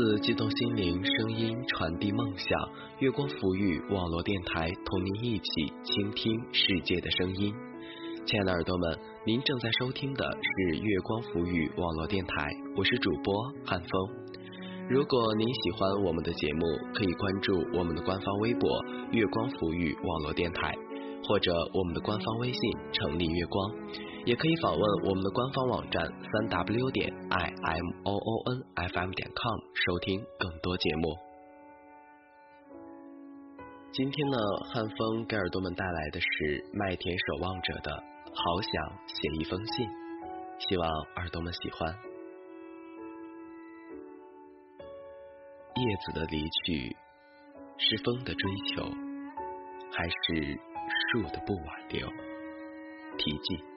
自激动心灵，声音传递梦想。月光抚育网络电台，同您一起倾听世界的声音。亲爱的耳朵们，您正在收听的是月光抚育网络电台，我是主播汉风。如果您喜欢我们的节目，可以关注我们的官方微博“月光抚育网络电台”，或者我们的官方微信“成立月光”。也可以访问我们的官方网站三 w 点 i m o o n f m 点 com 收听更多节目。今天呢，汉风给耳朵们带来的是麦田守望者的《好想写一封信》，希望耳朵们喜欢。叶子的离去，是风的追求，还是树的不挽留？题记。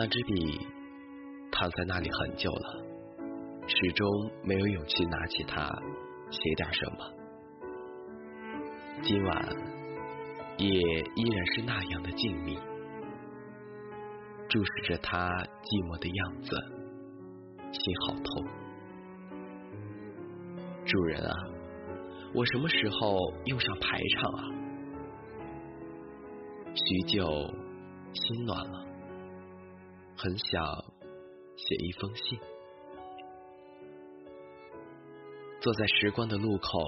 那支笔躺在那里很久了，始终没有勇气拿起它写点什么。今晚夜依然是那样的静谧，注视着他寂寞的样子，心好痛。主人啊，我什么时候用上排场啊？许久，心暖了。很想写一封信，坐在时光的路口，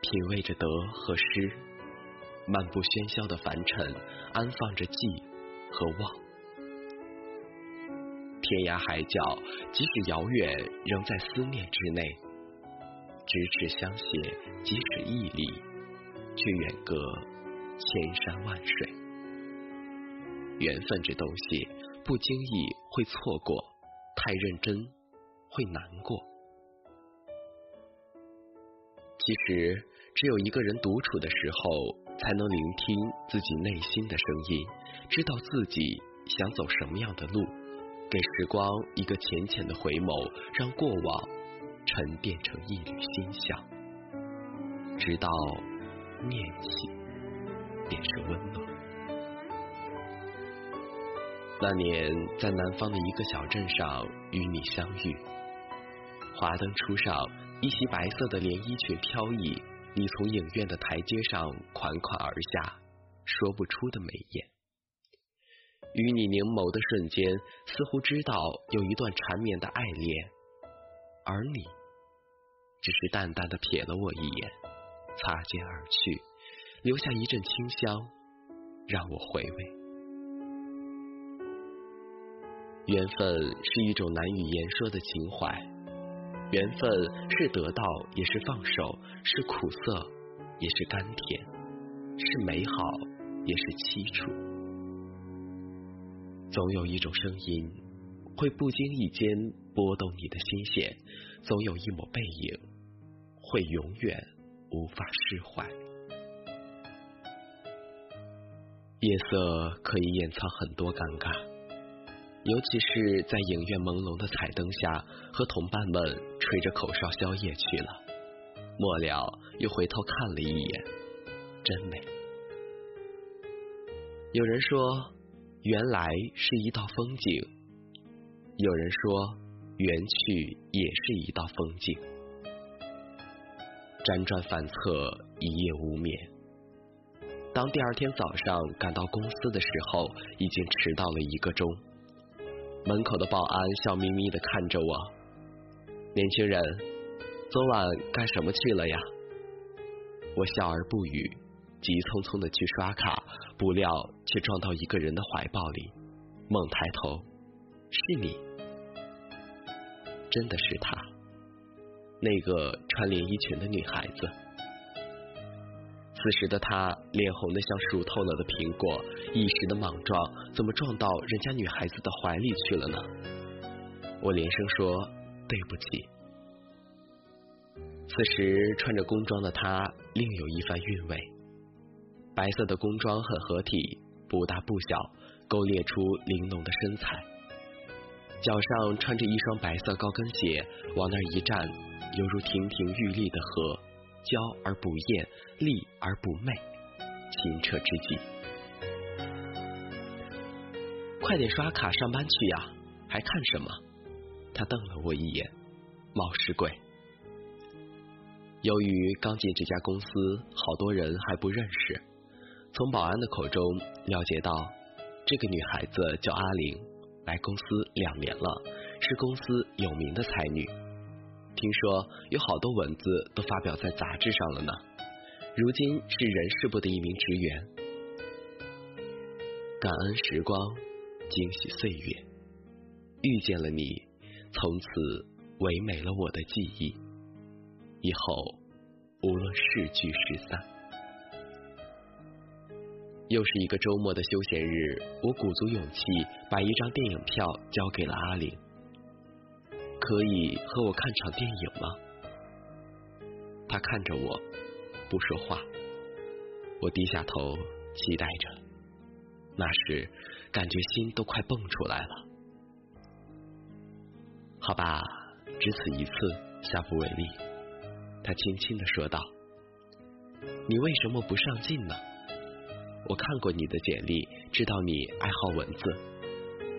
品味着得和失，漫步喧嚣的凡尘，安放着记和望。天涯海角，即使遥远，仍在思念之内；咫尺相携，即使异地，却远隔千山万水。缘分这东西。不经意会错过，太认真会难过。其实，只有一个人独处的时候，才能聆听自己内心的声音，知道自己想走什么样的路，给时光一个浅浅的回眸，让过往沉淀成一缕馨香，直到念起，便是温暖。那年，在南方的一个小镇上与你相遇，华灯初上，一袭白色的连衣裙飘逸，你从影院的台阶上款款而下，说不出的美艳。与你凝眸的瞬间，似乎知道有一段缠绵的爱恋，而你只是淡淡的瞥了我一眼，擦肩而去，留下一阵清香，让我回味。缘分是一种难以言说的情怀，缘分是得到也是放手，是苦涩也是甘甜，是美好也是凄楚。总有一种声音会不经意间拨动你的心弦，总有一抹背影会永远无法释怀。夜色可以掩藏很多尴尬。尤其是在影院朦胧的彩灯下，和同伴们吹着口哨宵夜去了，末了又回头看了一眼，真美。有人说，原来是一道风景；有人说，缘去也是一道风景。辗转反侧，一夜无眠。当第二天早上赶到公司的时候，已经迟到了一个钟。门口的保安笑眯眯的看着我，年轻人，昨晚干什么去了呀？我笑而不语，急匆匆的去刷卡，不料却撞到一个人的怀抱里，猛抬头，是你，真的是他，那个穿连衣裙的女孩子。此时的他脸红的像熟透了的苹果，一时的莽撞，怎么撞到人家女孩子的怀里去了呢？我连声说对不起。此时穿着工装的他另有一番韵味，白色的工装很合体，不大不小，勾勒出玲珑的身材。脚上穿着一双白色高跟鞋，往那一站，犹如亭亭玉立的河。娇而不艳，丽而不媚，清澈之极。快点刷卡上班去呀！还看什么？他瞪了我一眼，冒失鬼。由于刚进这家公司，好多人还不认识。从保安的口中了解到，这个女孩子叫阿玲，来公司两年了，是公司有名的才女。听说有好多文字都发表在杂志上了呢。如今是人事部的一名职员。感恩时光，惊喜岁月，遇见了你，从此唯美了我的记忆。以后无论是聚是散，又是一个周末的休闲日，我鼓足勇气把一张电影票交给了阿玲。可以和我看场电影吗？他看着我，不说话。我低下头，期待着。那时感觉心都快蹦出来了。好吧，只此一次，下不为例。他轻轻的说道：“你为什么不上进呢？我看过你的简历，知道你爱好文字，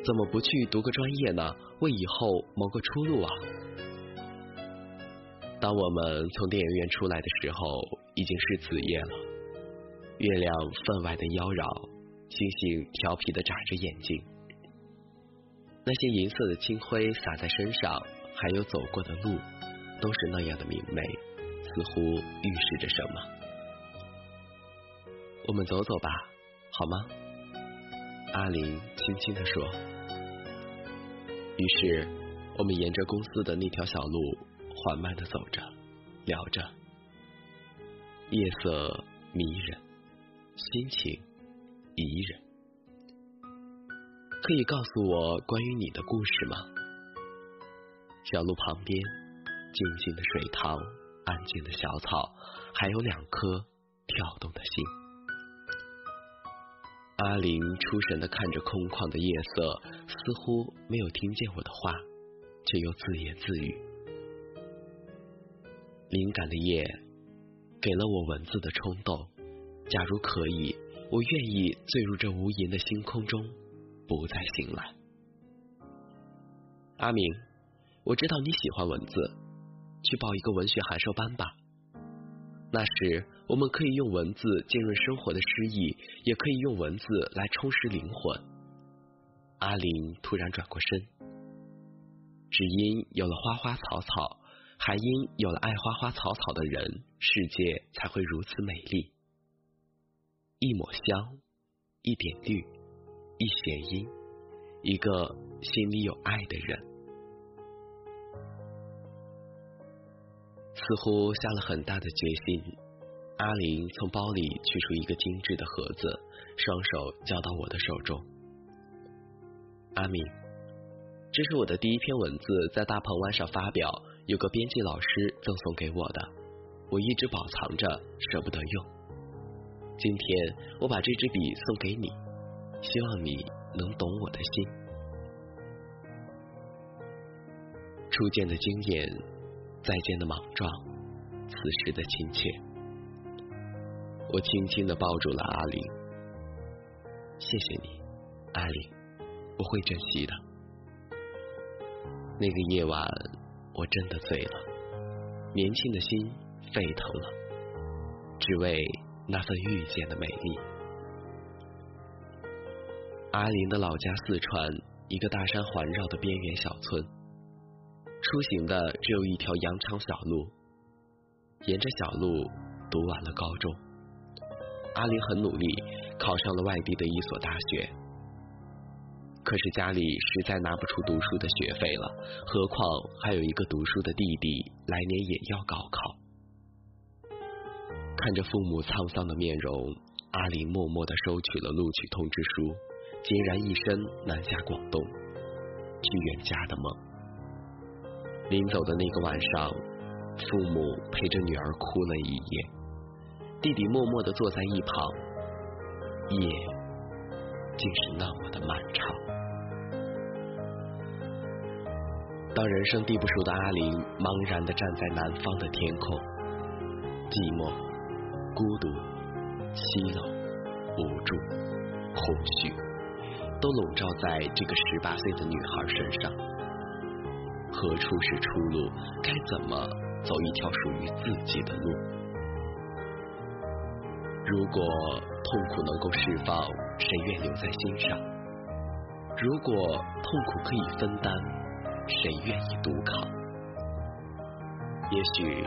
怎么不去读个专业呢？为以后谋个出路啊！”当我们从电影院出来的时候，已经是子夜了，月亮分外的妖娆，星星调皮的眨着眼睛，那些银色的清辉洒在身上，还有走过的路，都是那样的明媚。似乎预示着什么，我们走走吧，好吗？阿林轻轻的说。于是，我们沿着公司的那条小路缓慢的走着，聊着。夜色迷人，心情宜人。可以告诉我关于你的故事吗？小路旁边，静静的水塘。安静的小草，还有两颗跳动的心。阿玲出神的看着空旷的夜色，似乎没有听见我的话，却又自言自语。灵感的夜给了我文字的冲动。假如可以，我愿意坠入这无垠的星空中，不再醒来。阿明，我知道你喜欢文字。去报一个文学函授班吧。那时，我们可以用文字浸润生活的诗意，也可以用文字来充实灵魂。阿玲突然转过身，只因有了花花草草，还因有了爱花花草草的人，世界才会如此美丽。一抹香，一点绿，一弦音，一个心里有爱的人。似乎下了很大的决心，阿玲从包里取出一个精致的盒子，双手交到我的手中。阿明，这是我的第一篇文字，在大鹏湾上发表，有个编辑老师赠送给我的，我一直保藏着，舍不得用。今天我把这支笔送给你，希望你能懂我的心。初见的惊艳。再见的莽撞，此时的亲切。我轻轻的抱住了阿玲，谢谢你，阿玲，我会珍惜的。那个夜晚，我真的醉了，年轻的心沸腾了，只为那份遇见的美丽。阿玲的老家四川，一个大山环绕的边缘小村。出行的只有一条羊肠小路，沿着小路读完了高中。阿林很努力，考上了外地的一所大学。可是家里实在拿不出读书的学费了，何况还有一个读书的弟弟，来年也要高考。看着父母沧桑的面容，阿林默默的收取了录取通知书，孑然一身南下广东，去圆家的梦。临走的那个晚上，父母陪着女儿哭了一夜，弟弟默默的坐在一旁，夜竟是那么的漫长。当人生地不熟的阿玲茫然的站在南方的天空，寂寞、孤独、凄冷、无助、空虚，都笼罩在这个十八岁的女孩身上。何处是出路？该怎么走一条属于自己的路？如果痛苦能够释放，谁愿留在心上？如果痛苦可以分担，谁愿意独扛？也许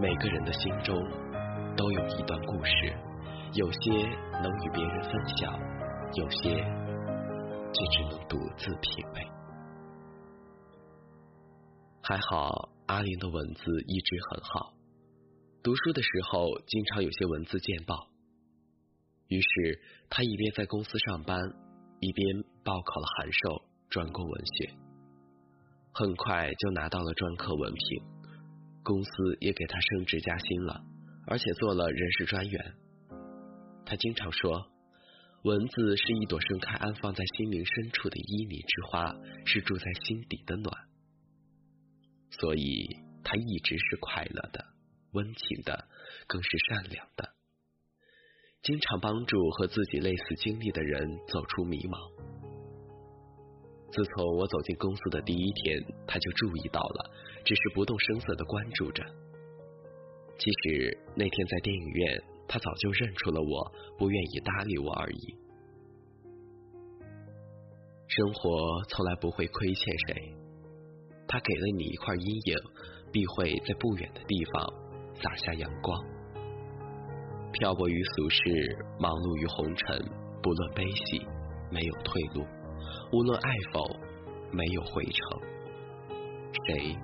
每个人的心中都有一段故事，有些能与别人分享，有些却只能独自品味。还好，阿林的文字一直很好。读书的时候，经常有些文字见报。于是，他一边在公司上班，一边报考了函授专攻文学。很快就拿到了专科文凭，公司也给他升职加薪了，而且做了人事专员。他经常说，文字是一朵盛开安放在心灵深处的旖旎之花，是住在心底的暖。所以，他一直是快乐的、温情的，更是善良的，经常帮助和自己类似经历的人走出迷茫。自从我走进公司的第一天，他就注意到了，只是不动声色的关注着。其实那天在电影院，他早就认出了我，不愿意搭理我而已。生活从来不会亏欠谁。他给了你一块阴影，必会在不远的地方洒下阳光。漂泊于俗世，忙碌于红尘，不论悲喜，没有退路；无论爱否，没有回程。谁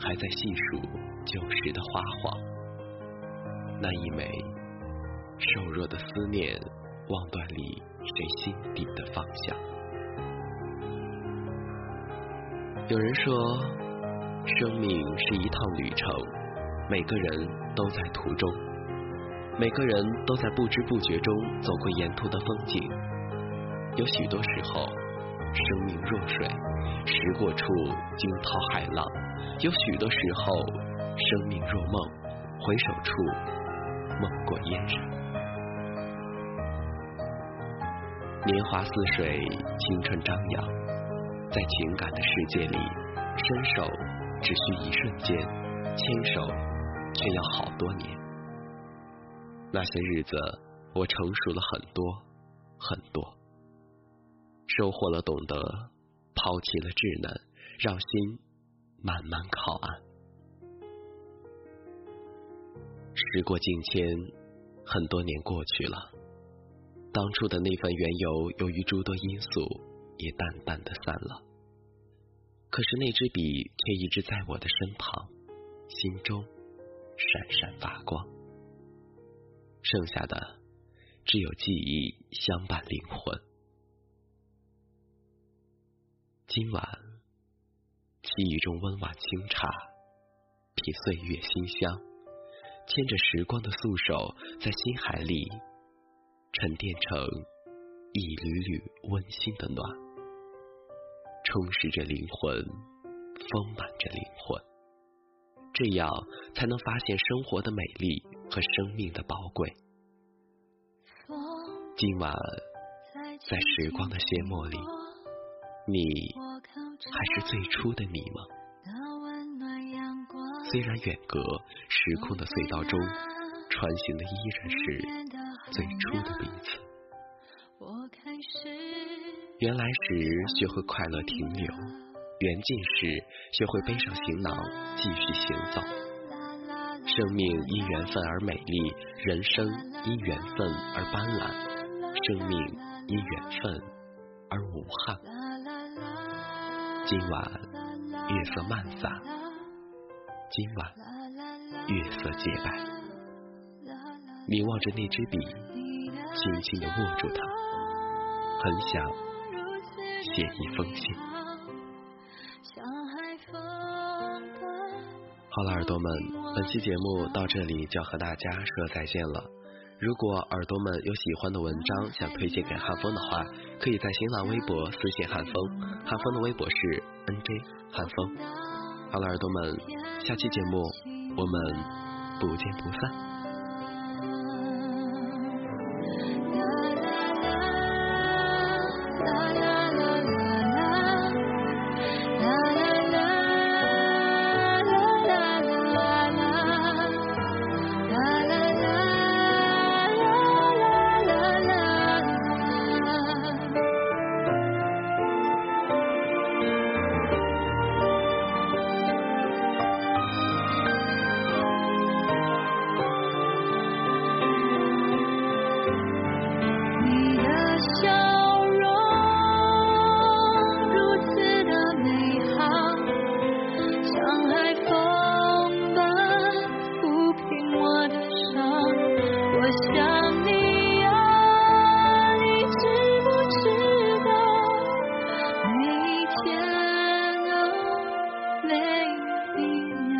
还在细数旧时的花黄？那一枚瘦弱的思念，望断里谁心底的方向？有人说，生命是一趟旅程，每个人都在途中，每个人都在不知不觉中走过沿途的风景。有许多时候，生命若水，时过处惊涛骇浪；有许多时候，生命若梦，回首处梦过嫣然。年华似水，青春张扬。在情感的世界里，伸手只需一瞬间，牵手却要好多年。那些日子，我成熟了很多很多，收获了懂得，抛弃了稚嫩，让心慢慢靠岸。时过境迁，很多年过去了，当初的那份缘由，由于诸多因素，也淡淡的散了。可是那支笔却一直在我的身旁，心中闪闪发光。剩下的只有记忆相伴灵魂。今晚沏一盅温婉清茶，品岁月馨香，牵着时光的素手，在心海里沉淀成一缕缕温馨的暖。充实着灵魂，丰满着灵魂，这样才能发现生活的美丽和生命的宝贵。今晚在时光的谢幕里，你还是最初的你吗？虽然远隔时空的隧道中，穿行的依然是最初的彼此。缘来时学会快乐停留，缘尽时学会背上行囊继续行走。生命因缘分而美丽，人生因缘分而斑斓，生命因缘分而无憾。今晚月色漫洒，今晚月色洁白，凝望着那支笔，轻轻的握住它，很想。写一封信。好了，耳朵们，本期节目到这里就要和大家说再见了。如果耳朵们有喜欢的文章想推荐给汉风的话，可以在新浪微博私信汉风，汉风的微博是 nj 汉风。好了，耳朵们，下期节目我们不见不散。看